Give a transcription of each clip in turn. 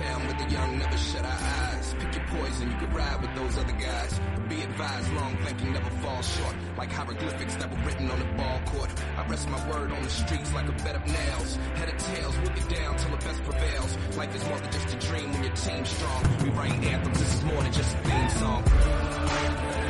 town where the young never shut our eyes. Pick your poison, you could ride with those other guys. But be advised, long thinking never falls short. Like hieroglyphics that were written on the ball court. I rest my word on the streets like a bed of nails. Head of tails, we'll get down till the best prevails. Life is more than just a dream when your team's strong. We write anthems, this is more than just a theme song.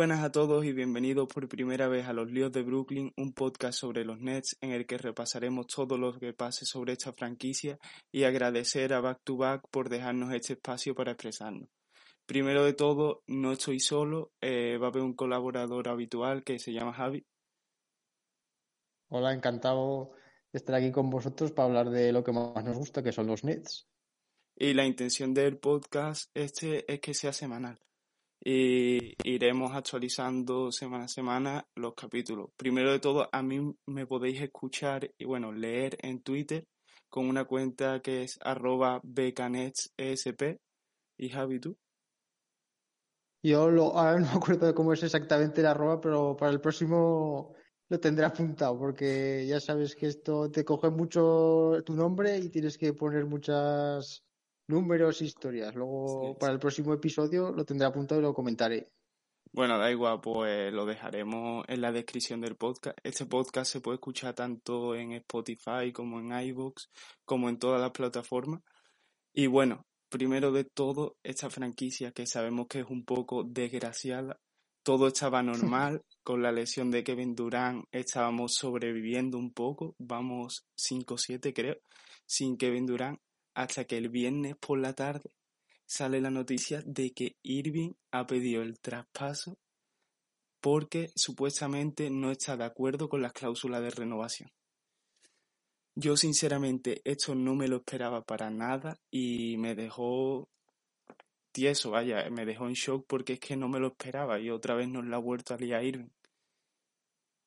Buenas a todos y bienvenidos por primera vez a Los Líos de Brooklyn, un podcast sobre los Nets en el que repasaremos todo lo que pase sobre esta franquicia y agradecer a Back to Back por dejarnos este espacio para expresarnos. Primero de todo, no estoy solo, eh, va a haber un colaborador habitual que se llama Javi. Hola, encantado de estar aquí con vosotros para hablar de lo que más nos gusta, que son los Nets. Y la intención del podcast este es que sea semanal y iremos actualizando semana a semana los capítulos. Primero de todo, a mí me podéis escuchar y bueno, leer en Twitter con una cuenta que es arroba becanetsesp. ¿Y Javi, tú? Yo lo, ahora no me acuerdo de cómo es exactamente la arroba, pero para el próximo lo tendré apuntado, porque ya sabes que esto te coge mucho tu nombre y tienes que poner muchas números, historias. Luego, Sí, para el próximo episodio lo tendré apuntado y lo comentaré. Bueno, da igual, pues lo dejaremos en la descripción del podcast. Este podcast se puede escuchar tanto en Spotify como en iVoox, como en todas las plataformas. Y bueno, primero de todo, esta franquicia que sabemos que es un poco desgraciada, todo estaba normal, con la lesión de Kevin Durant estábamos sobreviviendo un poco, vamos 5-7 creo, sin Kevin Durant, hasta que el viernes por la tarde sale la noticia de que Irving ha pedido el traspaso porque supuestamente no está de acuerdo con las cláusulas de renovación. Yo sinceramente esto no me lo esperaba para nada y me dejó tieso, vaya, me dejó en shock porque es que no me lo esperaba y otra vez nos la ha vuelto a liar Irving.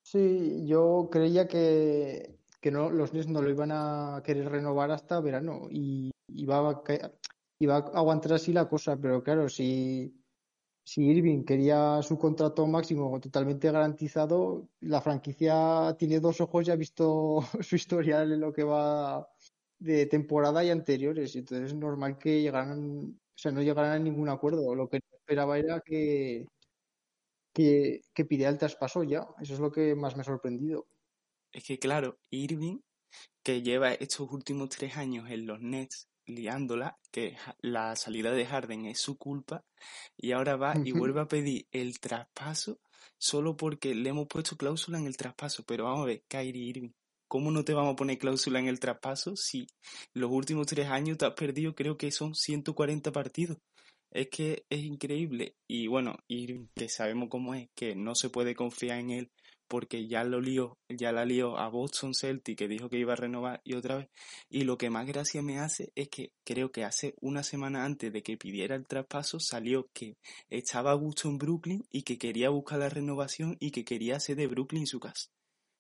Sí, yo creía que, que no, los Nets no lo iban a querer renovar hasta verano y iba a, aguantar así la cosa, pero claro, si, si Irving quería su contrato máximo totalmente garantizado, la franquicia tiene dos ojos y ha visto su historial en lo que va de temporada y anteriores, entonces es normal que llegaran, o sea, no llegaran a ningún acuerdo. Lo que esperaba era que, que, que pidiera el traspaso ya, eso es lo que más me ha sorprendido. Es que claro, Irving, que lleva estos últimos tres años en los Nets liándola, que la salida de Harden es su culpa, y ahora va y vuelve a pedir el traspaso solo porque le hemos puesto cláusula en el traspaso. Pero vamos a ver, Kyrie Irving, ¿cómo no te vamos a poner cláusula en el traspaso si los últimos tres años te has perdido, creo que son 140 partidos? Es que es increíble. Y bueno, Irving, que sabemos cómo es, que no se puede confiar en él porque ya lo lió, ya la lió a Boston Celtic que dijo que iba a renovar y otra vez. Y lo que más gracia me hace es que creo que hace una semana antes de que pidiera el traspaso salió que estaba a gusto en Brooklyn y que quería buscar la renovación y que quería hacer de Brooklyn su casa.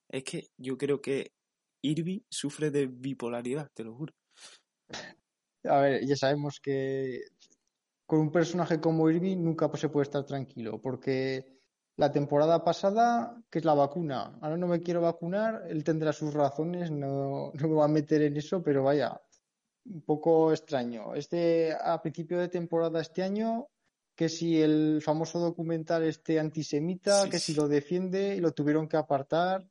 Es que yo creo que Irving sufre de bipolaridad, te lo juro. A ver, ya sabemos que con un personaje como Irving nunca se puede estar tranquilo, porque la temporada pasada, que es la vacuna, ahora no me quiero vacunar, él tendrá sus razones, no, no me voy a meter en eso, pero vaya, un poco extraño. Este, a principio de temporada este año, que si el famoso documental este antisemita, Sí, que si lo defiende y lo tuvieron que apartar.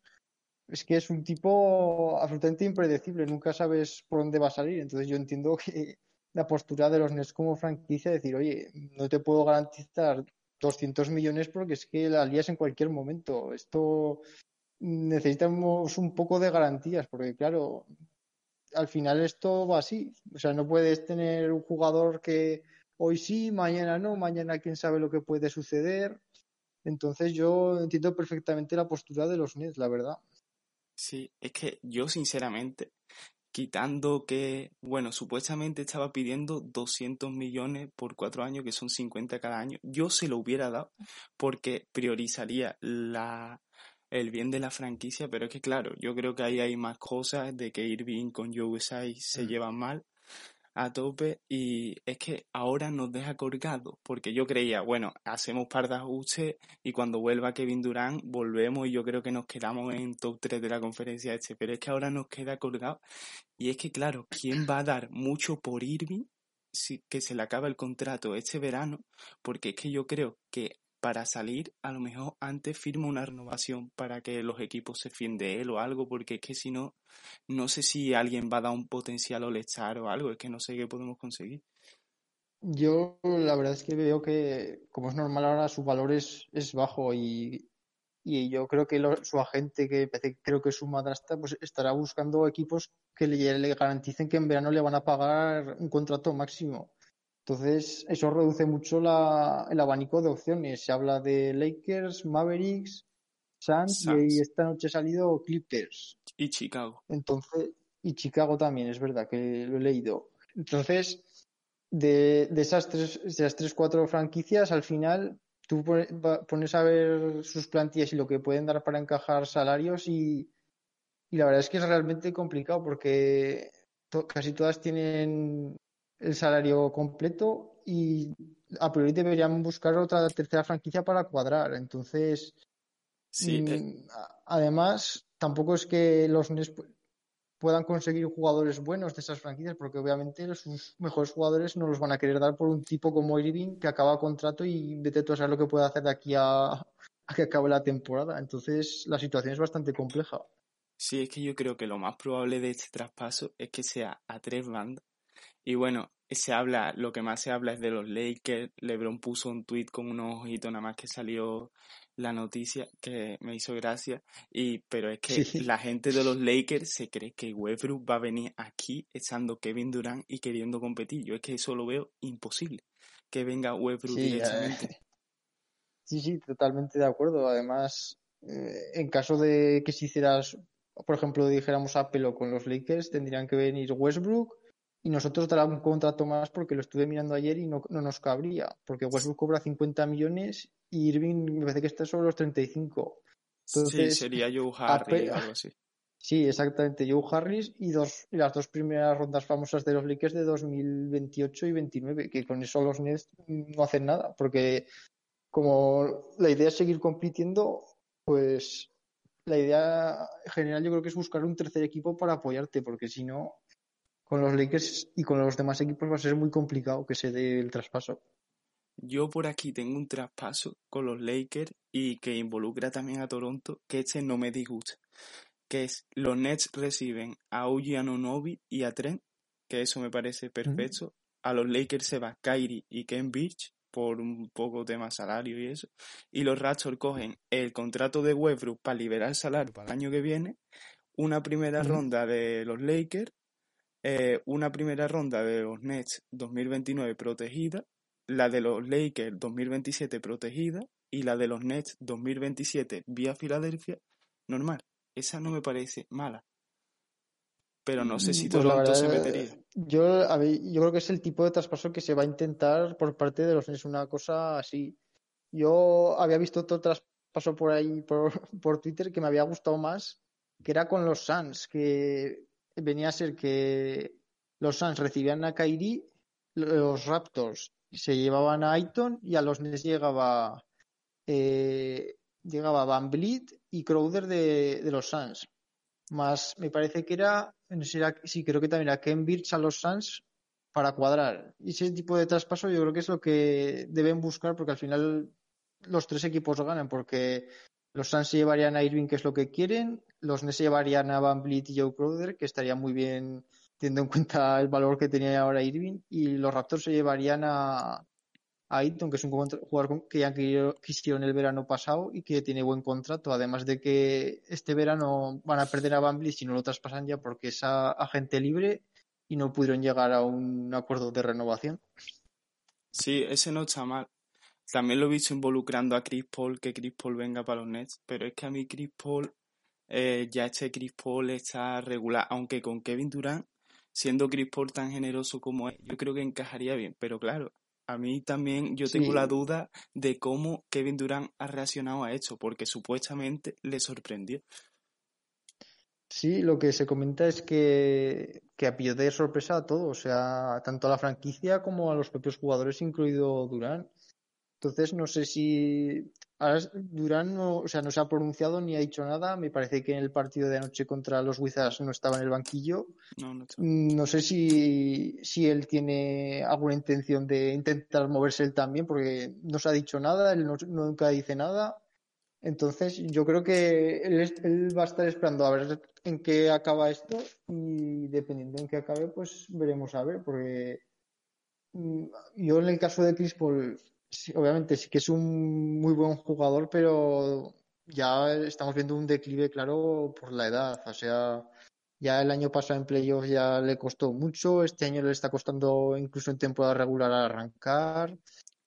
Es que es un tipo absolutamente impredecible, nunca sabes por dónde va a salir. Entonces yo entiendo que la postura de los Nets como franquicia es decir, oye, no te puedo garantizar 200 millones porque es que la lías en cualquier momento. Esto necesitamos un poco de garantías, porque claro, al final esto va así. O sea, no puedes tener un jugador que hoy sí, mañana no, mañana quién sabe lo que puede suceder. Entonces yo entiendo perfectamente la postura de los Nets, la verdad. Sí, es que yo sinceramente quitando que, bueno, supuestamente estaba pidiendo 200 millones por cuatro años, que son 50 cada año. Yo se lo hubiera dado porque priorizaría la, el bien de la franquicia, pero es que claro, yo creo que ahí hay más cosas de que Irving con Joe se mm. llevan mal a tope y es que ahora nos deja colgado porque yo creía, bueno, hacemos par de y cuando vuelva Kevin Durant volvemos y yo creo que nos quedamos en top 3 de la conferencia este, pero es que ahora nos queda colgado y es que claro, ¿quién va a dar mucho por Irving si, que se le acaba el contrato este verano? Porque es que yo creo que para salir, a lo mejor antes firma una renovación para que los equipos se fíen de él o algo, porque es que si no, no sé si alguien va a dar un potencial all o algo, es que no sé qué podemos conseguir. Yo la verdad es que veo que, como es normal ahora, su valor es, bajo y, yo creo que su agente, que creo que es su madrastra, pues estará buscando equipos que le garanticen que en verano le van a pagar un contrato máximo. Entonces, eso reduce mucho el abanico de opciones. Se habla de Lakers, Mavericks, Suns, y esta noche ha salido Clippers. Y Chicago. Entonces, y Chicago también, es verdad que lo he leído. Entonces, de, esas tres, de esas tres, cuatro franquicias, al final tú pones a ver sus plantillas y lo que pueden dar para encajar salarios y, y la verdad es que es realmente complicado porque casi todas tienen el salario completo y a priori deberían buscar otra tercera franquicia para cuadrar. Entonces, sí, mm, además, tampoco es que los Nets puedan conseguir jugadores buenos de esas franquicias, porque obviamente sus mejores jugadores no los van a querer dar por un tipo como Irving que acaba contrato y vete tú a saber lo que puede hacer de aquí a, a que acabe la temporada. Entonces, la situación es bastante compleja. Sí, es que yo creo que lo más probable de este traspaso es que sea a tres bandas y bueno, se habla, lo que más se habla es de los Lakers. LeBron puso un tweet con unos ojitos nada más que salió la noticia que me hizo gracia. Y, pero es que la gente de los Lakers se cree que Westbrook va a venir aquí echando Kevin Durant y queriendo competir. Yo es que eso lo veo imposible. Que venga Westbrook directamente. Sí, sí, totalmente de acuerdo. Además, eh, en caso de que si hicieras, por ejemplo, dijéramos a pelo con los Lakers, tendrían que venir Westbrook, y nosotros dar un contrato más porque lo estuve mirando ayer y no, nos cabría, porque Westbrook cobra 50 millones y Irving me parece que está sobre los 35. Entonces, sí, sería Joe Harris o algo así. Sí, exactamente, Joe Harris y, dos, y las dos primeras rondas famosas de los Lakers de 2028 y 29, que con eso los Nets no hacen nada, porque como la idea es seguir compitiendo, pues la idea general yo creo que es buscar un tercer equipo para apoyarte, porque si no, con los Lakers y con los demás equipos va a ser muy complicado que se dé el traspaso. Yo por aquí tengo un traspaso con los Lakers y que involucra también a Toronto, que este no me disgusta, que es los Nets reciben a Uji Anunobi y a Trent, que eso me parece perfecto. A los Lakers se va Kyrie y Ken Birch por un poco tema salario y eso. Y los Raptors cogen el contrato de Westbrook para liberar el salario para el año que viene, una primera ronda de los Lakers eh, una primera ronda de los Nets 2029 protegida, la de los Lakers 2027 protegida y la de los Nets 2027 vía Filadelfia normal. Esa no me parece mala. Pero no sé si pues Toronto se metería. Yo, yo creo que es el tipo de traspaso que se va a intentar por parte de los Nets, una cosa así. Yo había visto otro traspaso por ahí, por, por Twitter, que me había gustado más, que era con los Suns, que venía a ser que los Suns recibían a Kyrie, los Raptors se llevaban a Aiton y a los Nets llegaba eh, llegaba Van Vliet y Crowder de, los Suns. Más me parece que era, no sé, creo que también era Ken Birch a los Suns para cuadrar. Y ese tipo de traspaso yo creo que es lo que deben buscar porque al final los tres equipos ganan porque los Suns se llevarían a Irving, que es lo que quieren. Los Nets se llevarían a Van Vliet y Joe Crowder, que estaría muy bien teniendo en cuenta el valor que tenía ahora Irving. Y los Raptors se llevarían a, a Ayton, que es un jugador que ya quisieron el verano pasado y que tiene buen contrato. Además de que este verano van a perder a Van Vliet si no lo traspasan ya porque es agente libre y no pudieron llegar a un acuerdo de renovación. Sí, ese no está mal. También lo he visto involucrando a Chris Paul, que Chris Paul venga para los Nets, pero es que a mí Chris Paul eh, ya este Chris Paul está regular, aunque con Kevin Durant, siendo Chris Paul tan generoso como es, yo creo que encajaría bien, pero claro, a mí también yo tengo la duda de cómo Kevin Durant ha reaccionado a esto, porque supuestamente le sorprendió. Sí, lo que se comenta es que, que a de sorpresa a todo, o sea, tanto a la franquicia como a los propios jugadores, incluido Durán. Entonces, no sé si ahora Durán no, o sea, no se ha pronunciado ni ha dicho nada. Me parece que en el partido de anoche contra los Wizards no estaba en el banquillo. No, no, no sé si, si él tiene alguna intención de intentar moverse él también, porque no se ha dicho nada, él nunca dice nada. Entonces, yo creo que él, va a estar esperando a ver en qué acaba esto y dependiendo en qué acabe, pues veremos a ver, porque mm, yo en el caso de Chris Paul, obviamente sí que es un muy buen jugador, pero ya estamos viendo un declive claro por la edad, o sea, ya el año pasado en playoffs ya le costó mucho, este año le está costando incluso en temporada regular arrancar.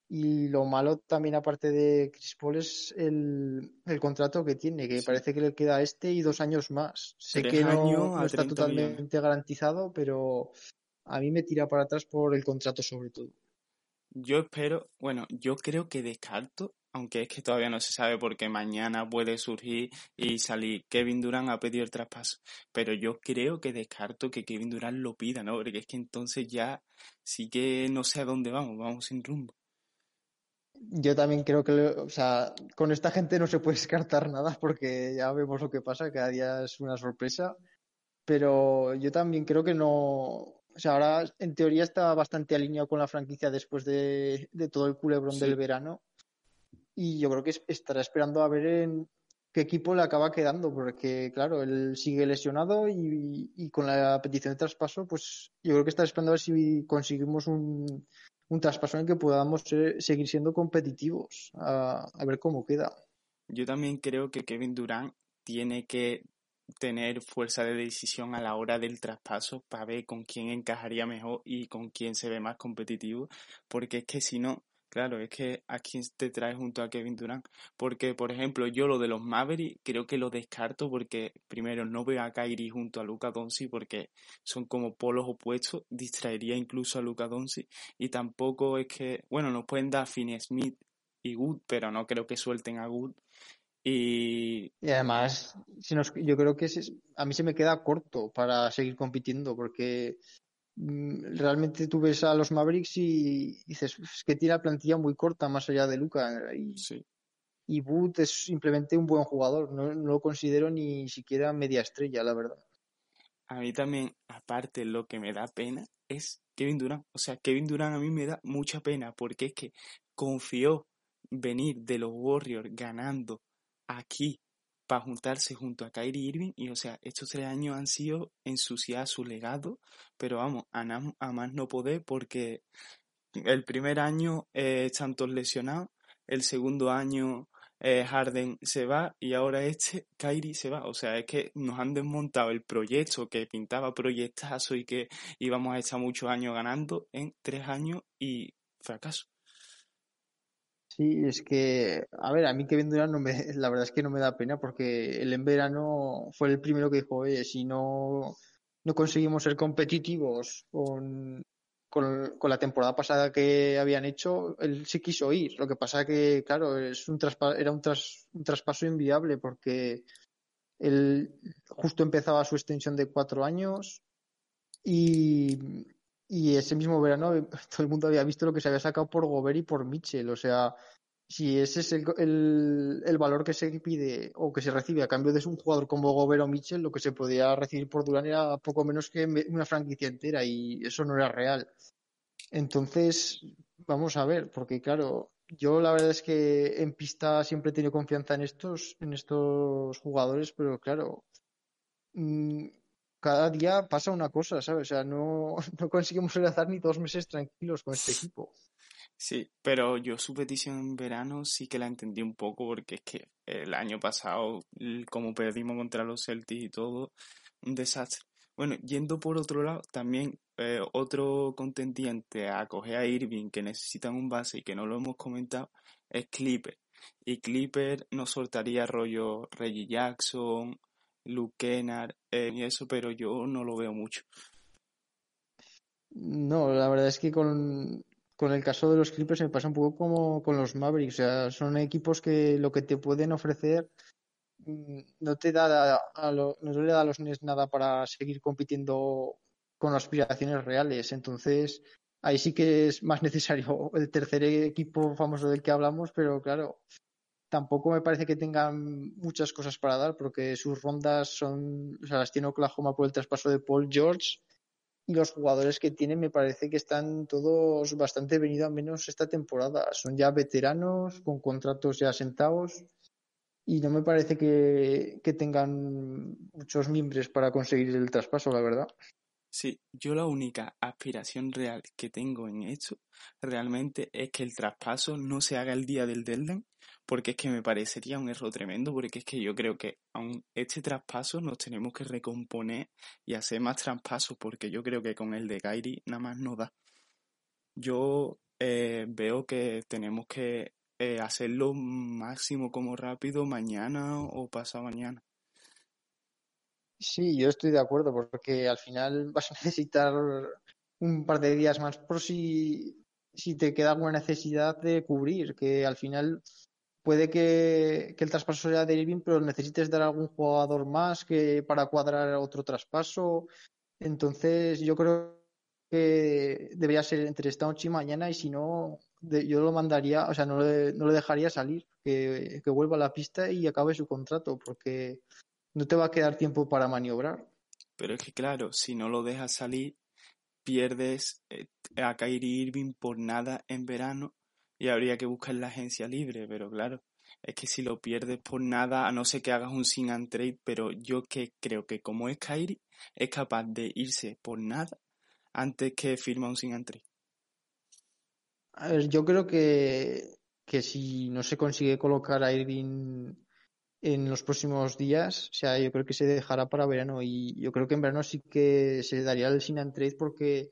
Y lo malo también, aparte de Chris Paul, es el, contrato que tiene, que parece que le queda este y dos años más. Sé que no, está totalmente garantizado, pero a mí me tira para atrás por el contrato sobre todo. Yo espero, bueno, yo creo que descarto, aunque es que todavía no se sabe porque mañana puede surgir y salir Kevin Durant a pedir el traspaso, pero yo creo que descarto que Kevin Durant lo pida, ¿no? Porque es que entonces ya sí que no sé a dónde vamos, vamos sin rumbo. Yo también creo que, o sea, con esta gente no se puede descartar nada porque ya vemos lo que pasa, cada día es una sorpresa. Pero yo también creo que no, o sea, ahora en teoría está bastante alineado con la franquicia después de, todo el culebrón del verano. Y yo creo que estará esperando a ver en qué equipo le acaba quedando, porque claro, él sigue lesionado y, y con la petición de traspaso, pues yo creo que está esperando a ver si conseguimos un, un traspaso en el que podamos seguir siendo competitivos, a, ver cómo queda. Yo también creo que Kevin Durant tiene que tener fuerza de decisión a la hora del traspaso para ver con quién encajaría mejor y con quién se ve más competitivo, porque es que si no, Claro, es que a quién te trae junto a Kevin Durant. Porque, por ejemplo, yo lo de los Mavericks creo que lo descarto porque, primero, no veo a Kyrie junto a Luca Doncic porque son como polos opuestos. Distraería incluso a Luca Doncic. Y tampoco es que, bueno, nos pueden dar Finney Smith y Good, pero no creo que suelten a Good. Y, y además, si nos, yo creo que a mí se me queda corto para seguir compitiendo porque Mm, realmente tú ves a los Mavericks y dices es que tiene la plantilla muy corta más allá de Luca y, y Boot es simplemente un buen jugador. No, lo considero ni siquiera media estrella la verdad. A mí también aparte lo que me da pena es Kevin Durant. O sea Kevin Durant a mí me da mucha pena porque es que confió venir de los Warriors ganando aquí para juntarse junto a Kyrie Irving y o sea, estos tres años han sido ensuciar su legado, pero vamos, a, más no poder porque el primer año eh, están todos lesionados, el segundo año eh, Harden se va y ahora este Kyrie se va, o sea, es que nos han desmontado el proyecto que pintaba proyectazo y que íbamos a estar muchos años ganando en tres años y fracaso. Sí, es que, a ver, a mí Kevin Durant no me, la verdad es que no me da pena porque él en verano fue el primero que dijo, oye, si no, no conseguimos ser competitivos con, con, la temporada pasada que habían hecho, él sí quiso ir. Lo que pasa que, claro, es un era un, tras, un traspaso inviable porque él justo empezaba su extensión de cuatro años y, y ese mismo verano todo el mundo había visto lo que se había sacado por Gobert y por Mitchell. O sea, si ese es el, el, valor que se pide o que se recibe a cambio de un jugador como Gobert o Mitchell, lo que se podía recibir por Durán era poco menos que una franquicia entera y eso no era real. Entonces, vamos a ver, porque claro, yo la verdad es que en pista siempre he tenido confianza en estos, en estos jugadores, pero claro, mm, cada día pasa una cosa, ¿sabes? O sea, no, no conseguimos enlazar ni dos meses tranquilos con este equipo. Sí, pero yo su petición en verano sí que la entendí un poco porque es que el año pasado, como perdimos contra los Celtics y todo, un desastre. Bueno, yendo por otro lado, también eh, otro contendiente a coger a Irving que necesitan un base y que no lo hemos comentado es Clipper. Y Clipper nos soltaría rollo Reggie Jackson, Luke Kennard eh, y eso, pero yo no lo veo mucho. No, la verdad es que con, con el caso de los Clippers me pasa un poco como con los Mavericks. O sea, son equipos que lo que te pueden ofrecer mm, no te da a lo, no le da a los Nets nada para seguir compitiendo con aspiraciones reales. Entonces, ahí sí que es más necesario el tercer equipo famoso del que hablamos, pero claro, tampoco me parece que tengan muchas cosas para dar porque sus rondas son, o sea, las tiene Oklahoma por el traspaso de Paul George y los jugadores que tienen me parece que están todos bastante venidos a menos esta temporada. Son ya veteranos con contratos ya sentados y no me parece que, que tengan muchos miembros para conseguir el traspaso, la verdad. Sí, yo la única aspiración real que tengo en esto realmente es que el traspaso no se haga el día del deadline, porque es que me parecería un error tremendo, porque es que yo creo que aún este traspaso nos tenemos que recomponer y hacer más traspasos, porque yo creo que con el de Kairi nada más no da. Yo eh, veo que tenemos que eh, hacerlo máximo como rápido mañana o pasado mañana. Sí, yo estoy de acuerdo, porque al final vas a necesitar un par de días más por si, si te queda alguna necesidad de cubrir, que al final puede que, el traspaso sea de Irving, pero necesites dar algún jugador más que para cuadrar otro traspaso. Entonces, yo creo que debería ser entre esta noche y mañana, y si no, yo lo mandaría, o sea, no le, no dejaría salir, que, que vuelva a la pista y acabe su contrato, porque no te va a quedar tiempo para maniobrar. Pero es que claro, si no lo dejas salir, pierdes eh, a Kyrie Irving por nada en verano y habría que buscar la agencia libre, pero claro, es que si lo pierdes por nada, a no ser que hagas un sin and trade, pero yo que creo que como es Kyrie, es capaz de irse por nada antes que firma un sin and trade. A ver, yo creo que, que si no se consigue colocar a Irving en los próximos días. O sea, yo creo que se dejará para verano y yo creo que en verano sí que se daría el sin and trade porque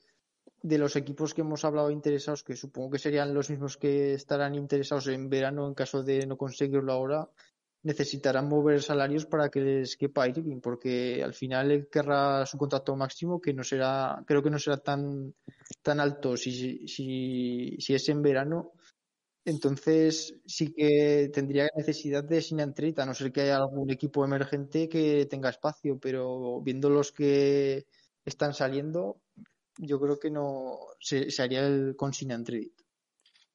de los equipos que hemos hablado interesados, que supongo que serían los mismos que estarán interesados en verano en caso de no conseguirlo ahora, necesitarán mover salarios para que les quepa Irving, porque al final él querrá su contrato máximo, que no será, creo que no será tan, tan alto si, si, si es en verano, entonces sí que tendría necesidad de sin a no ser que haya algún equipo emergente que tenga espacio, pero viendo los que están saliendo, yo creo que no se, haría el con sin trade.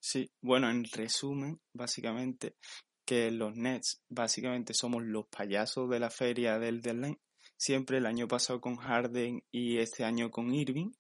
Sí, bueno, en resumen, básicamente, que los Nets básicamente somos los payasos de la feria del deadline, siempre el año pasado con Harden y este año con Irving,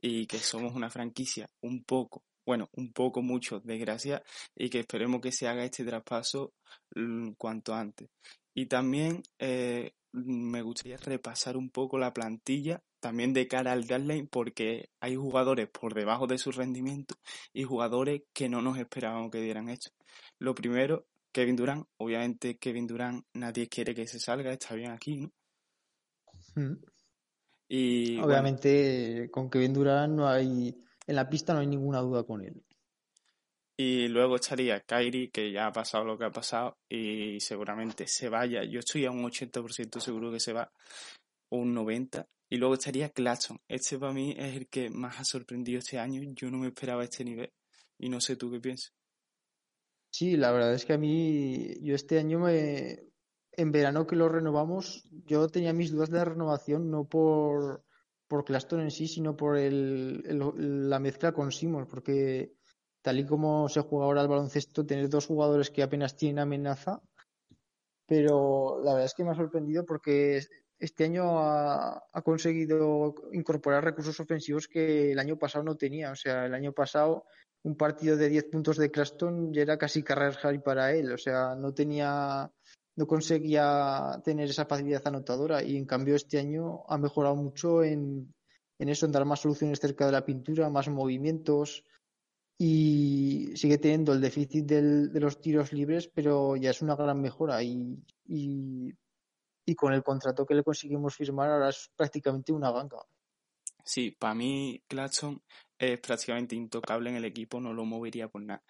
y que somos una franquicia un poco bueno, un poco mucho, desgracia, y que esperemos que se haga este traspaso mm, cuanto antes. Y también eh, me gustaría repasar un poco la plantilla, también de cara al deadline, porque hay jugadores por debajo de su rendimiento y jugadores que no nos esperábamos que dieran esto. Lo primero, Kevin Durant. Obviamente Kevin Durant nadie quiere que se salga, está bien aquí, ¿no? Mm. Y, Obviamente con Kevin Durant no hay en la pista no hay ninguna duda con él. Y luego estaría Kairi, que ya ha pasado lo que ha pasado y seguramente se vaya. Yo estoy a un 80% seguro que se va, o un 90%. Y luego estaría Claxton. Este para mí es el que más ha sorprendido este año. Yo no me esperaba este nivel. Y no sé tú qué piensas. Sí, la verdad es que a mí, yo este año me, en verano que lo renovamos, yo tenía mis dudas de renovación, no por por Claston en sí, sino por el, la mezcla con Simons, porque tal y como se juega ahora el baloncesto, tener dos jugadores que apenas tienen amenaza, pero la verdad es que me ha sorprendido porque este año ha, conseguido incorporar recursos ofensivos que el año pasado no tenía. O sea, el año pasado un partido de 10 puntos de Claston ya era casi carrera para él. O sea, no tenía no conseguía tener esa facilidad anotadora y en cambio este año ha mejorado mucho en, eso, en dar más soluciones cerca de la pintura, más movimientos y sigue teniendo el déficit de los tiros libres, pero ya es una gran mejora y, y, con el contrato que le conseguimos firmar ahora es prácticamente una banca. Sí, para mí Claxon es prácticamente intocable en el equipo, no lo movería por nada.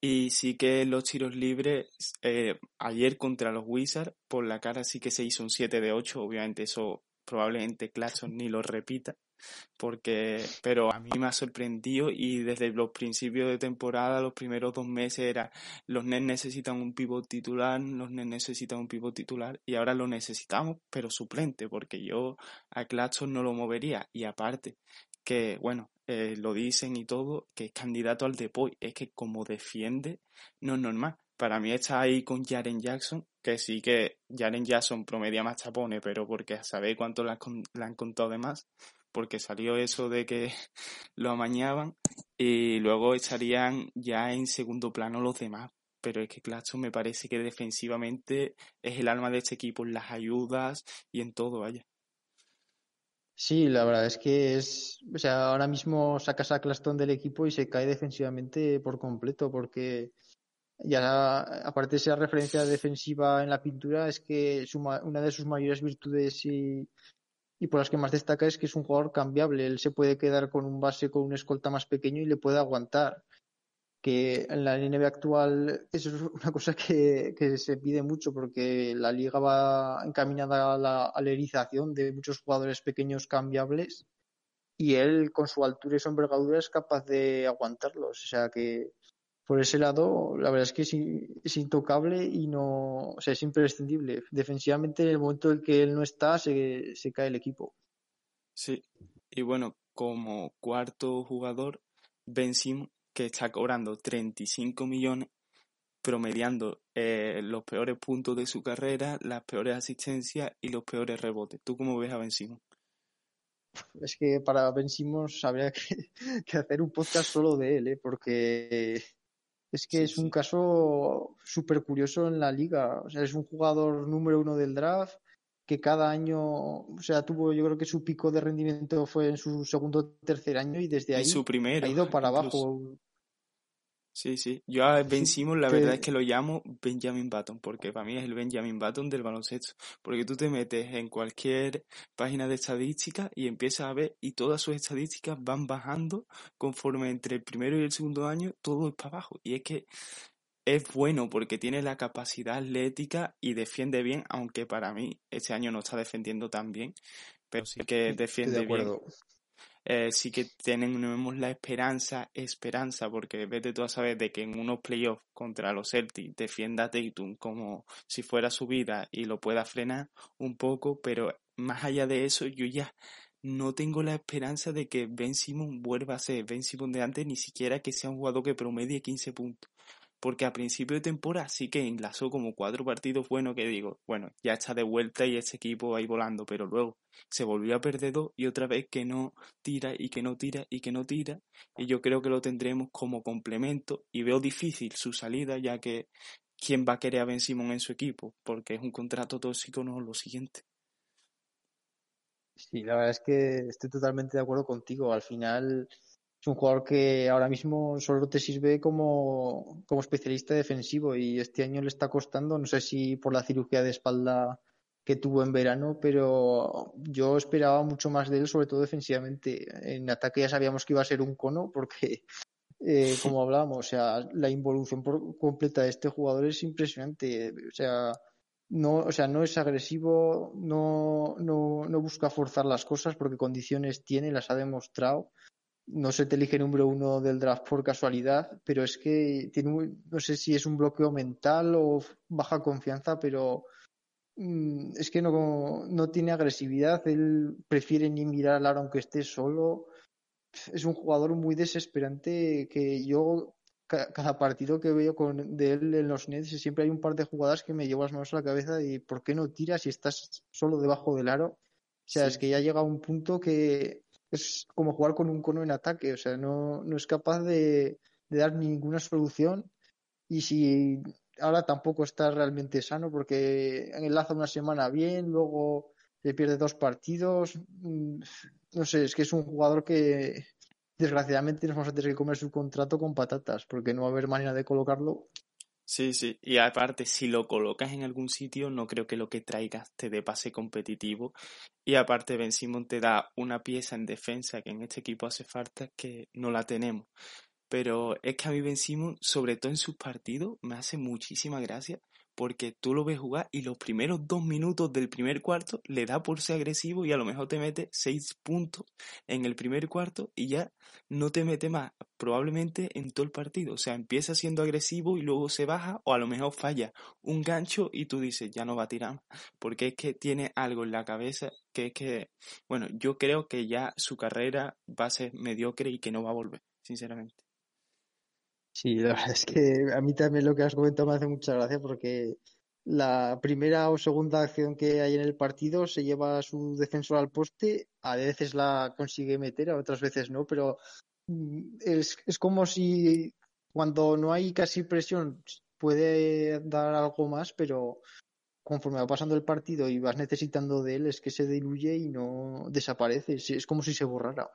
Y sí que los tiros libres, eh, ayer contra los Wizards, por la cara sí que se hizo un 7 de 8, obviamente eso probablemente Claxon ni lo repita, porque, pero a mí me ha sorprendido y desde los principios de temporada, los primeros dos meses era, los Nets necesitan un pivot titular, los Nets necesitan un pivot titular y ahora lo necesitamos, pero suplente, porque yo a Claxon no lo movería y aparte que, bueno, eh, lo dicen y todo, que es candidato al Depoy, es que como defiende, no es normal. Para mí está ahí con Jaren Jackson, que sí que Jaren Jackson promedia más chapones, pero porque sabéis cuánto le han, contado de más, porque salió eso de que lo amañaban y luego estarían ya en segundo plano los demás. Pero es que Claxton me parece que defensivamente es el alma de este equipo en las ayudas y en todo, vaya. Sí, la verdad es que es, o sea, ahora mismo sacas a Claston del equipo y se cae defensivamente por completo, porque ya aparte de esa referencia defensiva en la pintura, es que una de sus mayores virtudes y, y por las que más destaca es que es un jugador cambiable. Él se puede quedar con un base con un escolta más pequeño y le puede aguantar. Que en la NBA actual es una cosa que, que se pide mucho porque la liga va encaminada a la alerización de muchos jugadores pequeños cambiables y él con su altura y su envergadura es capaz de aguantarlos. O sea que por ese lado, la verdad es que es, intocable y no, o sea, es imprescindible. Defensivamente, en el momento en que él no está, se, se cae el equipo. Sí, y bueno, como cuarto jugador, Ben Simon, que está cobrando 35 millones, promediando eh, los peores puntos de su carrera, las peores asistencias y los peores rebotes. ¿Tú cómo ves a Ben Simon? Es que para Ben Simon habría que, que, hacer un podcast solo de él, ¿eh? porque es que es un caso súper curioso en la liga. O sea, es un jugador número uno del draft que cada año, o sea, tuvo, yo creo que su pico de rendimiento fue en su segundo o tercer año y desde ahí su ha ido para abajo. Sí, sí. Yo a Ben Simon la verdad es que lo llamo Benjamin Button, porque para mí es el Benjamin Button del baloncesto. Porque tú te metes en cualquier página de estadística y empiezas a ver y todas sus estadísticas van bajando conforme entre el primero y el segundo año todo es para abajo. Y es que es bueno porque tiene la capacidad atlética y defiende bien, aunque para mí este año no está defendiendo tan bien, pero sí que defiende bien eh, sí que tenemos la esperanza, esperanza, porque vete tú a saber de que en unos playoffs contra los Celtics defienda a Tatum como si fuera su vida y lo pueda frenar un poco, pero más allá de eso, yo ya no tengo la esperanza de que Ben Simon vuelva a ser Ben Simon de antes, ni siquiera que sea un jugador que promedie 15 puntos porque a principio de temporada sí que enlazó como cuatro partidos buenos que digo, bueno, ya está de vuelta y ese equipo ahí volando, pero luego se volvió a perder dos y otra vez que no tira y que no tira y que no tira, y yo creo que lo tendremos como complemento y veo difícil su salida ya que quién va a querer a Ben Simon en su equipo, porque es un contrato tóxico, no lo siguiente. Sí, la verdad es que estoy totalmente de acuerdo contigo. Al final, es un jugador que ahora mismo solo te sirve como, como especialista defensivo y este año le está costando, no sé si por la cirugía de espalda que tuvo en verano, pero yo esperaba mucho más de él, sobre todo defensivamente. En ataque ya sabíamos que iba a ser un cono porque, eh, como hablábamos, o sea, la involución completa de este jugador es impresionante. O sea, no, o sea, no es agresivo, no, no, no busca forzar las cosas porque condiciones tiene, las ha demostrado no se te elige número uno del draft por casualidad, pero es que tiene no sé si es un bloqueo mental o baja confianza, pero mm, es que no, no tiene agresividad, él prefiere ni mirar al aro aunque esté solo. Es un jugador muy desesperante que yo cada partido que veo con, de él en los Nets siempre hay un par de jugadas que me llevo las manos a la cabeza y ¿por qué no tiras si estás solo debajo del aro? O sea, es que ya llega un punto que es como jugar con un cono en ataque, o sea, no, no es capaz de, dar ninguna solución. Y si ahora tampoco está realmente sano porque enlaza una semana bien, luego le pierde dos partidos, mm, no sé, es que es un jugador que desgraciadamente nos vamos a tener que comer su contrato con patatas porque no va a haber manera de colocarlo Sí, sí. Y aparte, si lo colocas en algún sitio, no creo que lo que traigas te dé pase competitivo. Y aparte, Ben Simon te da una pieza en defensa que en este equipo hace falta que no la tenemos. Pero es que a mí Ben Simon, sobre todo en sus partidos, me hace muchísima gracia porque tú lo ves jugar y los primeros dos minutos del primer cuarto le da por ser agresivo y a lo mejor te mete seis puntos en el primer cuarto y ya no te mete más, probablemente en todo el partido. O sea, empieza siendo agresivo y luego se baja o a lo mejor falla un gancho y tú dices, ya no va a tirar más. Porque es que tiene algo en la cabeza que es que, bueno, yo creo que ya su carrera va a ser mediocre y que no va a volver, sinceramente. Sí, la verdad es que a mí también lo que has comentado me hace mucha gracia porque la primera o segunda acción que hay en el partido se lleva su defensor al poste, a veces la consigue meter, a otras veces no, pero mm, es, es como si cuando no hay casi presión puede dar algo más, pero conforme va pasando el partido y vas necesitando de él, es que se diluye y no desaparece, es como si se borrara.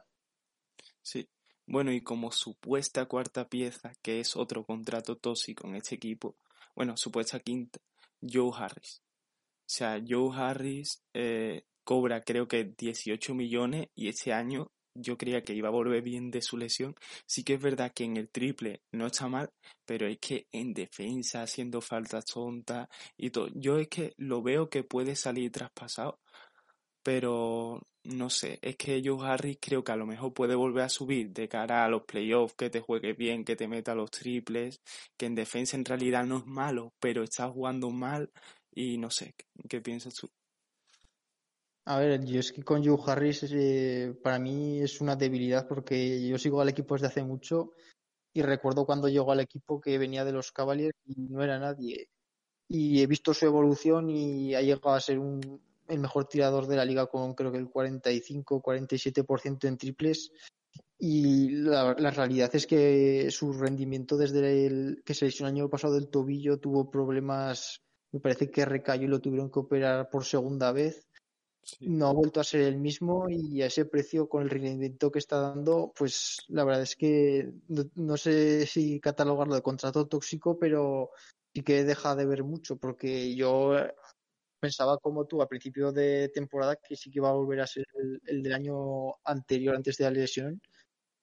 Sí, bueno, y como supuesta cuarta pieza, que es otro contrato tóxico en este equipo, bueno, supuesta quinta, Joe Harris. O sea, Joe Harris eh, cobra creo que 18 millones y este año yo creía que iba a volver bien de su lesión. Sí que es verdad que en el triple no está mal, pero es que en defensa, haciendo faltas tontas y todo, yo es que lo veo que puede salir traspasado, pero no sé, es que Joe Harris creo que a lo mejor puede volver a subir de cara a los playoffs, que te juegue bien, que te meta los triples, que en defensa en realidad no es malo, pero está jugando mal y no sé, ¿qué piensas tú? A ver, yo es que con Joe Harris eh, para mí es una debilidad porque yo sigo al equipo desde hace mucho y recuerdo cuando llegó al equipo que venía de los Cavaliers y no era nadie. Y he visto su evolución y ha llegado a ser un, el mejor tirador de la liga con creo que el 45-47% en triples. Y la, realidad es que su rendimiento desde el que se lesionó el año pasado del tobillo tuvo problemas, me parece que recayó y lo tuvieron que operar por segunda vez. No ha vuelto a ser el mismo y a ese precio con el rendimiento que está dando, pues la verdad es que no, no sé si catalogarlo de contrato tóxico, pero sí que deja de ver mucho porque yo pensaba como tú a principio de temporada que sí que iba a volver a ser el, del año anterior, antes de la lesión,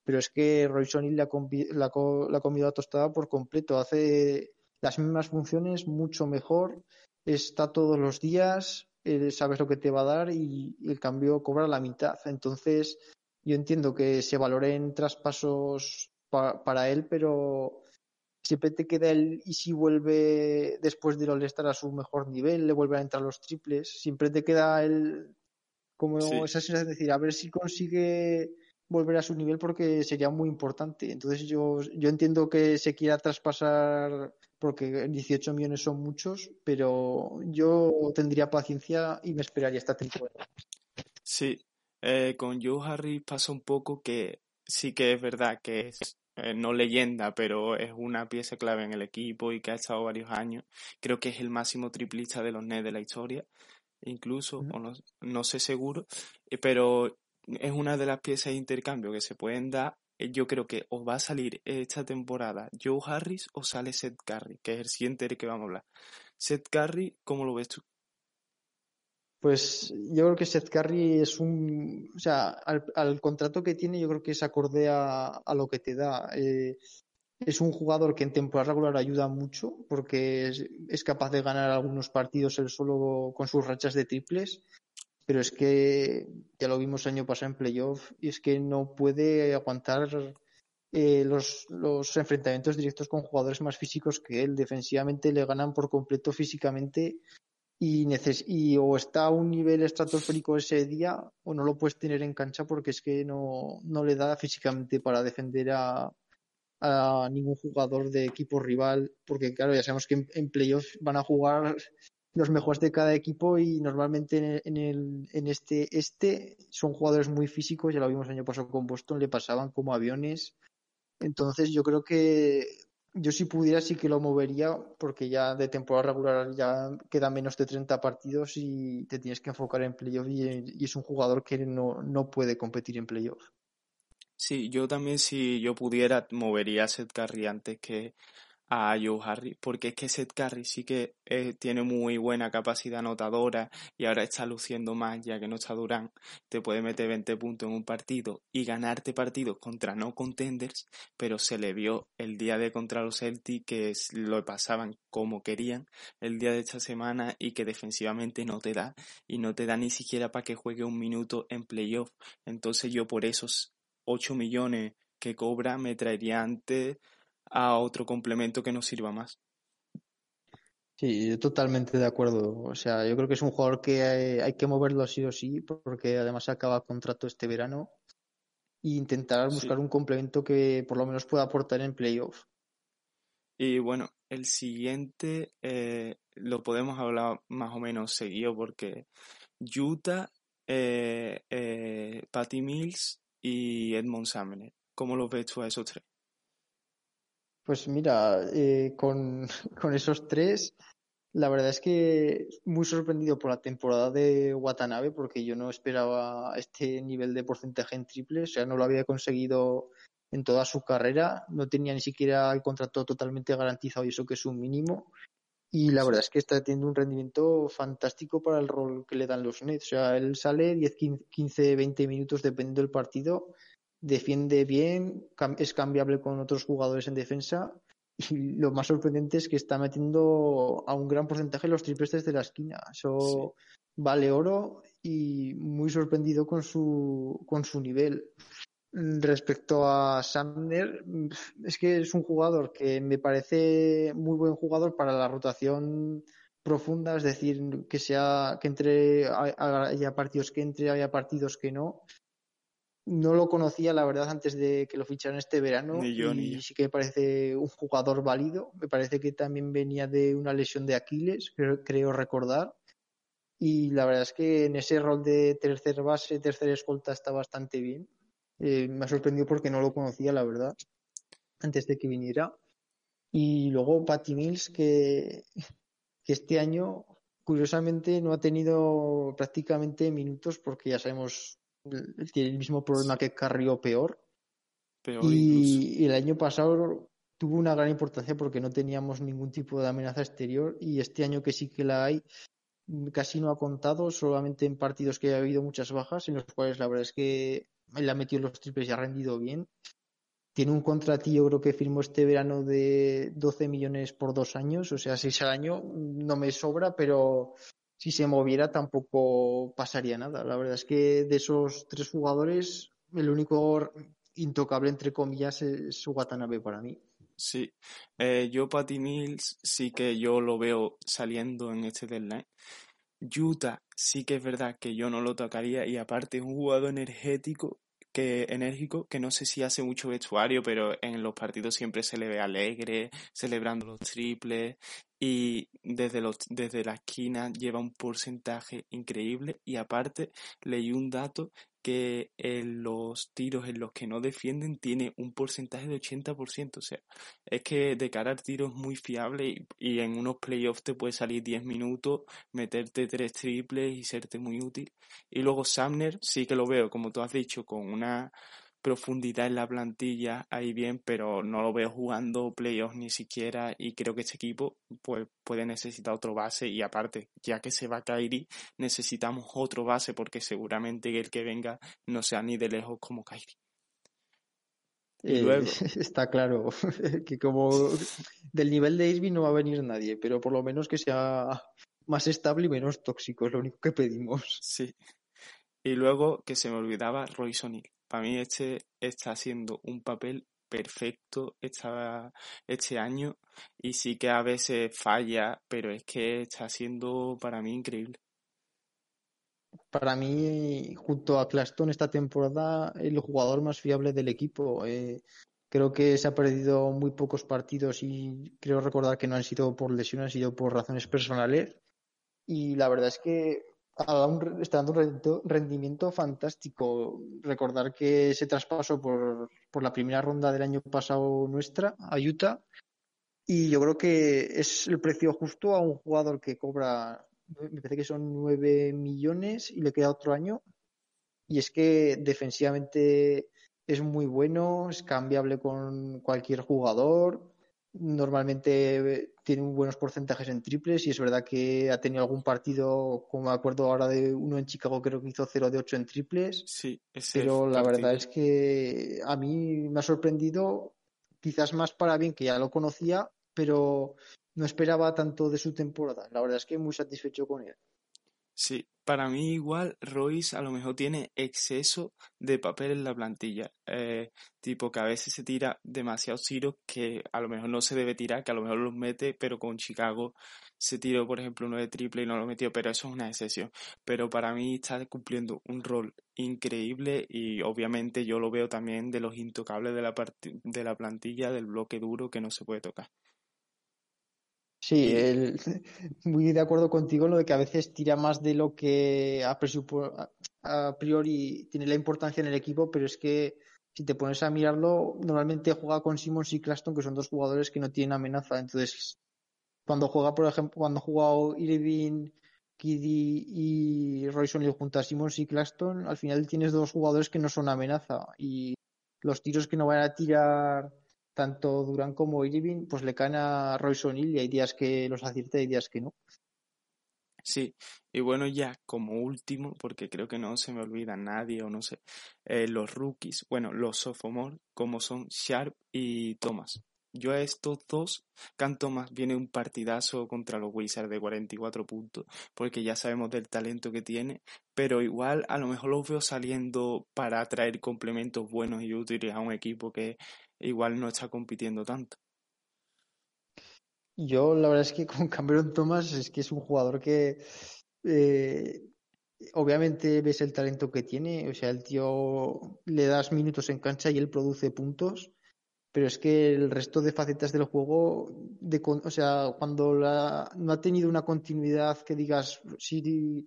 pero es que Roy Sonny la, la, la ha comido a tostada por completo. Hace las mismas funciones mucho mejor, está todos los días, eh, sabes lo que te va a dar y, el cambio cobra la mitad. Entonces, yo entiendo que se valoren traspasos para él, pero siempre te queda el y si vuelve después de All-Star a su mejor nivel, le vuelve a entrar los triples, siempre te queda el como esa sensación de decir, a ver si consigue volver a su nivel porque sería muy importante. Entonces yo, yo entiendo que se quiera traspasar porque 18 millones son muchos, pero yo tendría paciencia y me esperaría esta temporada. Sí, eh, con Joe Harry pasa un poco que sí que es verdad que es eh, no leyenda, pero es una pieza clave en el equipo y que ha estado varios años. Creo que es el máximo triplista de los Nets de la historia, incluso, o no, no, sé seguro, eh, pero es una de las piezas de intercambio que se pueden dar. Eh, yo creo que os va a salir esta temporada Joe Harris o sale Seth Curry, que es el siguiente del que vamos a hablar. Seth Curry, ¿cómo lo ves tú? Pues yo creo que Seth Curry es un, o sea, al, contrato que tiene yo creo que es acorde a, lo que te da. Eh, es un jugador que en temporada regular ayuda mucho porque es, capaz de ganar algunos partidos él solo con sus rachas de triples, pero es que ya lo vimos año pasado en playoff y es que no puede aguantar eh, los enfrentamientos directos con jugadores más físicos que él. Defensivamente le ganan por completo físicamente y, o está a un nivel estratosférico ese día o no lo puedes tener en cancha porque es que no, no le da físicamente para defender a, a ningún jugador de equipo rival porque claro ya sabemos que en, en playoffs van a jugar los mejores de cada equipo y normalmente en, el, en este este son jugadores muy físicos ya lo vimos el año pasado con Boston le pasaban como aviones. Entonces yo creo que yo si pudiera sí que lo movería porque ya de temporada regular ya quedan menos de 30 partidos y te tienes que enfocar en playoff y, es un jugador que no, no puede competir en playoff. Sí, yo también si yo pudiera movería a Seth Curry antes que a Joe Harris, porque es que Seth Curry sí que eh, tiene muy buena capacidad anotadora y ahora está luciendo más ya que no está Durán, te puede meter 20 puntos en un partido y ganarte partidos contra no contenders, pero se le vio el día de contra los Celtics que lo pasaban como querían el día de esta semana y que defensivamente no te da y no te da ni siquiera para que juegue un minuto en playoff. Entonces yo por esos 8 millones que cobra me traería antes a otro complemento que nos sirva más. Sí, totalmente de acuerdo. O sea, yo creo que es un jugador que hay, que moverlo sí o sí, porque además acaba contrato este verano e intentar buscar un complemento que por lo menos pueda aportar en playoff. Y bueno, el siguiente eh, lo podemos hablar más o menos seguido porque Utah, eh, eh, Patty Mills y Edmond Sumner. ¿Cómo los ves tú a esos tres? Pues mira, eh, con, con, esos tres, la verdad es que muy sorprendido por la temporada de Watanabe, porque yo no esperaba este nivel de porcentaje en triple, o sea, no lo había conseguido en toda su carrera, no tenía ni siquiera el contrato totalmente garantizado y eso que es un mínimo. Y la verdad es que está teniendo un rendimiento fantástico para el rol que le dan los Nets. O sea, él sale 10, 15, 20 minutos dependiendo del partido defiende bien, es cambiable con otros jugadores en defensa y lo más sorprendente es que está metiendo a un gran porcentaje los triples desde la esquina. Eso vale oro y muy sorprendido con su, con su nivel. Respecto a Sumner, es que es un jugador que me parece muy buen jugador para la rotación profunda, es decir, que sea que entre haya partidos que entre, haya partidos que no no lo conocía, la verdad, antes de que lo ficharan este verano. y sí que me parece un jugador válido. Me parece que también venía de una lesión de Aquiles, creo, recordar. Y la verdad es que en ese rol de tercer base, tercer escolta está bastante bien. Eh, me ha sorprendido porque no lo conocía, la verdad, antes de que viniera. Y luego Patty Mills, que, que este año, curiosamente, no ha tenido prácticamente minutos porque ya sabemos tiene el mismo problema que Carrió peor. y, el año pasado tuvo una gran importancia porque no teníamos ningún tipo de amenaza exterior y este año que sí que la hay casi no ha contado, solamente en partidos que ha habido muchas bajas, en los cuales la verdad es que él ha metido los triples y ha rendido bien. Tiene un contratillo, creo que firmó este verano de 12 millones por dos años, o sea, seis al año, no me sobra, pero si se moviera tampoco pasaría nada. La verdad es que de esos tres jugadores, el único intocable, entre comillas, es Watanabe para mí. Sí, eh, yo Patty Mills sí que yo lo veo saliendo en este deadline. Utah sí que es verdad que yo no lo tocaría y aparte es un jugador energético que enérgico, que no sé si hace mucho vestuario, pero en los partidos siempre se le ve alegre, celebrando los triples y desde, los, desde la esquina lleva un porcentaje increíble y aparte leí un dato que en los tiros en los que no defienden tiene un porcentaje de 80%. O sea, es que de cara al tiro es muy fiable y, en unos playoffs te puede salir 10 minutos, meterte tres triples y serte muy útil. Y luego Sumner sí que lo veo, como tú has dicho, con una profundidad en la plantilla ahí bien, pero no lo veo jugando playoffs ni siquiera y creo que este equipo pues, puede necesitar otro base y aparte, ya que se va Kairi, necesitamos otro base porque seguramente el que venga no sea ni de lejos como Kairi. Y eh, luego... Está claro que como del nivel de Irving no va a venir nadie, pero por lo menos que sea más estable y menos tóxico, es lo único que pedimos. Sí. Y luego que se me olvidaba Roy Sonil para mí este está haciendo un papel perfecto esta, este año y sí que a veces falla, pero es que está siendo para mí increíble. Para mí, junto a Claston esta temporada, el jugador más fiable del equipo. Eh, creo que se ha perdido muy pocos partidos y creo recordar que no han sido por lesiones, han sido por razones personales. Y la verdad es que está dando un rendimiento fantástico. Recordar que ese traspaso por, por la primera ronda del año pasado nuestra a Utah y yo creo que es el precio justo a un jugador que cobra, me parece que son 9 millones y le queda otro año. Y es que defensivamente es muy bueno, es cambiable con cualquier jugador, normalmente tiene buenos porcentajes en triples y es verdad que ha tenido algún partido, como me acuerdo ahora de uno en Chicago, creo que hizo 0 de 8 en triples. Sí, pero la verdad es que a mí me ha sorprendido, quizás más para bien que ya lo conocía, pero no esperaba tanto de su temporada. La verdad es que muy satisfecho con él. Sí, para mí igual Royce a lo mejor tiene exceso de papel en la plantilla. Eh, tipo que a veces se tira demasiados tiros que a lo mejor no se debe tirar, que a lo mejor los mete, pero con Chicago se tiró, por ejemplo, uno de triple y no lo metió, pero eso es una excepción. Pero para mí está cumpliendo un rol increíble y obviamente yo lo veo también de los intocables de la, de la plantilla, del bloque duro que no se puede tocar. Sí, el, muy de acuerdo contigo en lo de que a veces tira más de lo que a, a, priori tiene la importancia en el equipo, pero es que si te pones a mirarlo, normalmente juega con Simmons y Claston, que son dos jugadores que no tienen amenaza. Entonces, cuando juega, por ejemplo, cuando ha jugado Irving, Kiddy y Royce O'Neal junto a Simmons y Claston, al final tienes dos jugadores que no son amenaza. Y los tiros que no van a tirar tanto Durán como Irving, pues le caen a Royce O'Neill y hay días que los acierta y hay días que no. Sí, y bueno, ya como último, porque creo que no se me olvida nadie o no sé, eh, los rookies, bueno, los sophomores, como son Sharp y Thomas. Yo a estos dos, Can Thomas viene un partidazo contra los Wizards de 44 puntos, porque ya sabemos del talento que tiene, pero igual a lo mejor los veo saliendo para traer complementos buenos y útiles a un equipo que igual no está compitiendo tanto. Yo la verdad es que con Cameron Thomas es que es un jugador que eh, obviamente ves el talento que tiene, o sea, el tío le das minutos en cancha y él produce puntos, pero es que el resto de facetas del juego, de, o sea, cuando no ha tenido una continuidad que digas, si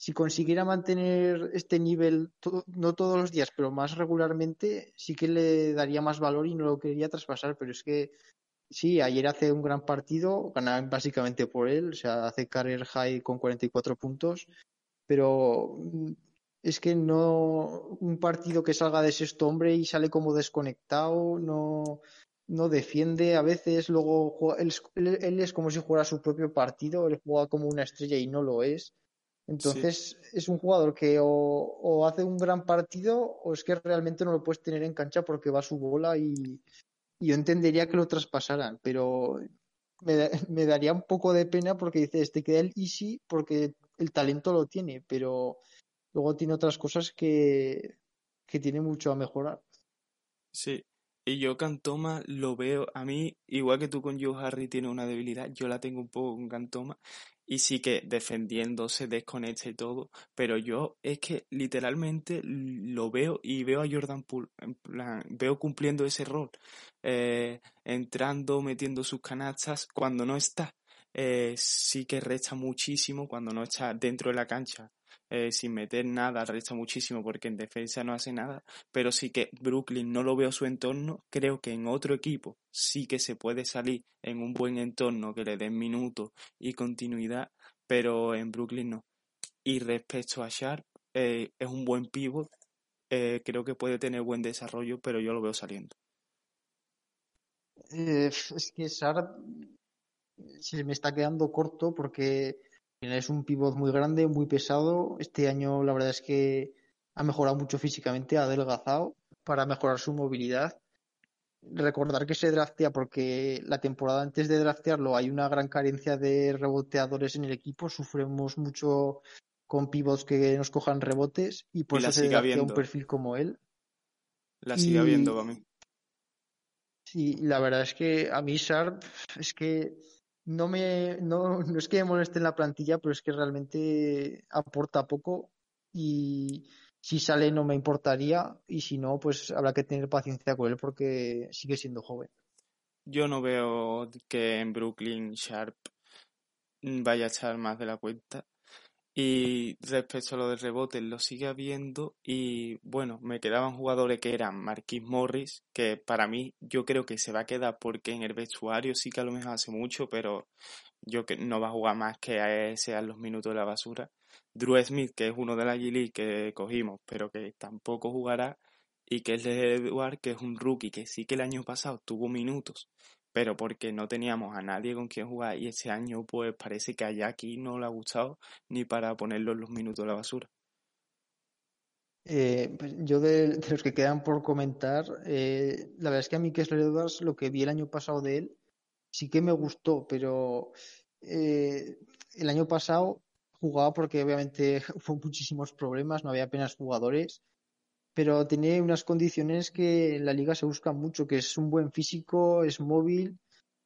si consiguiera mantener este nivel, no todos los días, pero más regularmente, sí que le daría más valor y no lo quería traspasar. Pero es que sí, ayer hace un gran partido, gana básicamente por él, o sea, hace career high con 44 puntos, pero mm, es que no un partido que salga de sexto hombre y sale como desconectado, no, no defiende a veces, luego él, él, es como si jugara su propio partido, él juega como una estrella y no lo es. Entonces es un jugador que o, hace un gran partido o es que realmente no lo puedes tener en cancha porque va a su bola y, yo entendería que lo traspasaran, pero me, daría un poco de pena porque dice, este queda el easy porque el talento lo tiene, pero luego tiene otras cosas que, que tiene mucho a mejorar. Sí, y yo Cantoma lo veo, a mí, igual que tú con Joe Harry tiene una debilidad, yo la tengo un poco con Cantoma y sí que defendiéndose, desconecta y todo, pero yo es que literalmente lo veo y veo a Jordan Poole, en plan, veo cumpliendo ese rol, eh, entrando, metiendo sus canastas cuando no está. Eh, sí que resta muchísimo cuando no está dentro de la cancha eh, sin meter nada, resta muchísimo porque en defensa no hace nada, pero sí que Brooklyn no lo veo su entorno, creo que en otro equipo sí que se puede salir en un buen entorno que le den minutos y continuidad, pero en Brooklyn no. Y respecto a Sharp, eh, es un buen pivot, eh, creo que puede tener buen desarrollo, pero yo lo veo saliendo. es que Sharp se me está quedando corto porque es un pivot muy grande, muy pesado. Este año la verdad es que ha mejorado mucho físicamente, ha adelgazado para mejorar su movilidad. Recordar que se draftea porque la temporada antes de draftearlo hay una gran carencia de reboteadores en el equipo. Sufrimos mucho con pivots que nos cojan rebotes y por eso se draftea un perfil como él. La sigue viendo para mí. Sí, la verdad es que a mí Sharp es que no me no, no es que me moleste en la plantilla, pero es que realmente aporta poco y si sale no me importaría y si no, pues habrá que tener paciencia con él porque sigue siendo joven. Yo no veo que en Brooklyn Sharp vaya a echar más de la cuenta. Y respecto a lo del rebote, lo sigue habiendo. Y bueno, me quedaban jugadores que eran Marquis Morris, que para mí yo creo que se va a quedar porque en el vestuario sí que a lo mejor hace mucho, pero yo que no va a jugar más que a sean los minutos de la basura. Drew Smith, que es uno de la G que cogimos, pero que tampoco jugará. Y que es de Edward, que es un rookie que sí que el año pasado tuvo minutos, pero porque no teníamos a nadie con quien jugar y este año pues parece que a aquí no le ha gustado ni para ponerlo en los minutos de la basura. Eh, pues yo de, los que quedan por comentar, eh, la verdad es que a mí Kessler Edwards, lo que vi el año pasado de él, sí que me gustó, pero eh, el año pasado jugaba porque obviamente hubo muchísimos problemas, no había apenas jugadores, pero tiene unas condiciones que en la liga se buscan mucho, que es un buen físico, es móvil,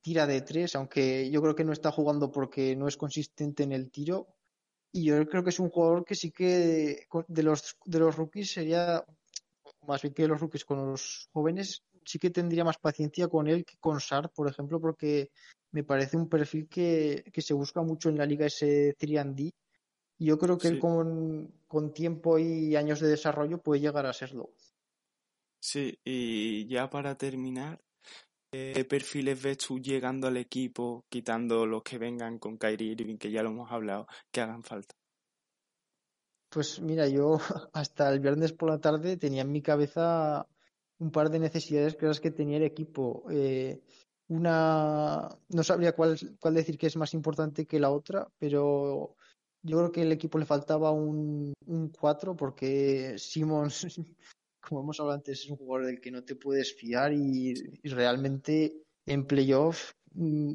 tira de tres, aunque yo creo que no está jugando porque no es consistente en el tiro. Y yo creo que es un jugador que sí que de los, de los rookies sería, más bien que los rookies con los jóvenes, sí que tendría más paciencia con él que con Sar, por ejemplo, porque me parece un perfil que, que se busca mucho en la liga ese 3D yo creo que él con, con, tiempo y años de desarrollo puede llegar a serlo. Sí, y ya para terminar, ¿qué perfiles ves tú llegando al equipo, quitando los que vengan con Kyrie Irving, que ya lo hemos hablado, que hagan falta? Pues mira, yo hasta el viernes por la tarde tenía en mi cabeza un par de necesidades claras que tenía el equipo. Eh, una, no sabría cuál, cuál decir que es más importante que la otra, pero yo creo que el equipo le faltaba un, un 4 porque Simmons, como hemos hablado antes, es un jugador del que no te puedes fiar y, realmente en playoff mm,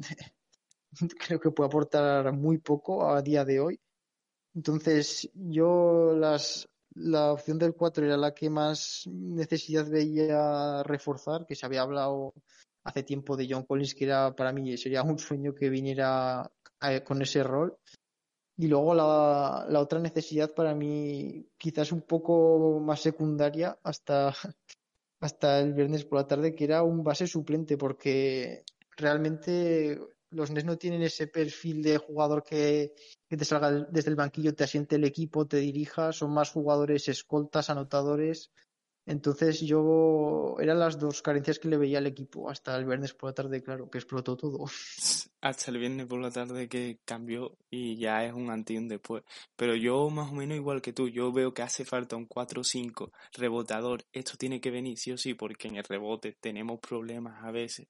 creo que puede aportar muy poco a día de hoy. Entonces, yo las, la opción del 4 era la que más necesidad veía reforzar, que se había hablado hace tiempo de John Collins, que era para mí sería un sueño que viniera eh, con ese rol. Y luego la, la, otra necesidad para mí quizás un poco más secundaria hasta, hasta el viernes por la tarde, que era un base suplente, porque realmente los NES no tienen ese perfil de jugador que, que te salga desde el banquillo, te asiente el equipo, te dirija, son más jugadores escoltas, anotadores, entonces yo eran las dos carencias que le veía al equipo hasta el viernes por la tarde, claro, que explotó todo. Hasta el viernes por la tarde que cambió y ya es un anti un después. Pero yo más o menos igual que tú, yo veo que hace falta un 4-5 rebotador. Esto tiene que venir sí o sí porque en el rebote tenemos problemas a veces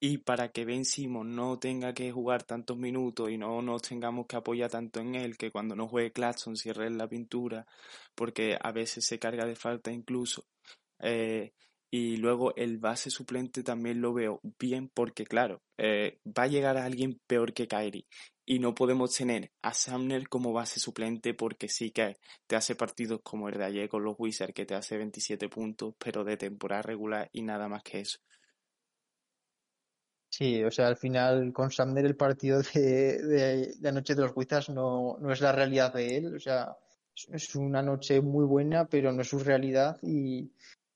y para que Ben no tenga que jugar tantos minutos y no nos tengamos que apoyar tanto en él, que cuando no juegue Claxton cierre la pintura, porque a veces se carga de falta incluso. Eh, y luego el base suplente también lo veo bien porque, claro, eh, va a llegar a alguien peor que Kyrie. Y no podemos tener a Sumner como base suplente porque sí que te hace partidos como el de ayer con los Wizards, que te hace 27 puntos, pero de temporada regular y nada más que eso. Sí, o sea, al final con Sumner el partido de, de, de anoche de los Wizards no, no es la realidad de él. O sea, es una noche muy buena, pero no es su realidad y,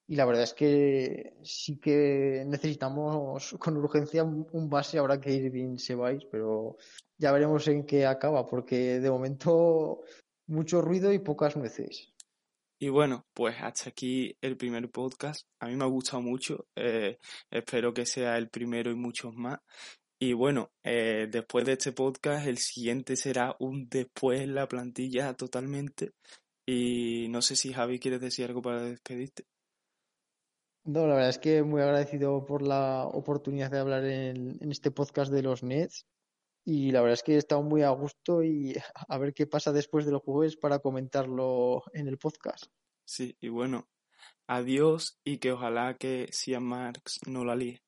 y la verdad es que sí que necesitamos con urgencia un base ahora que Irving se vais, pero ya veremos en qué acaba, porque de momento mucho ruido y pocas nueces. Y bueno, pues hasta aquí el primer podcast. A mí me ha gustado mucho. Eh, espero que sea el primero y muchos más. Y bueno, eh, después de este podcast, el siguiente será un después en la plantilla totalmente. Y no sé si Javi quieres decir algo para despedirte. No, la verdad es que muy agradecido por la oportunidad de hablar en, en este podcast de los Nets y la verdad es que he estado muy a gusto y a ver qué pasa después de los jueves para comentarlo en el podcast. Sí, y bueno, adiós y que ojalá que Sian Marx no la líe.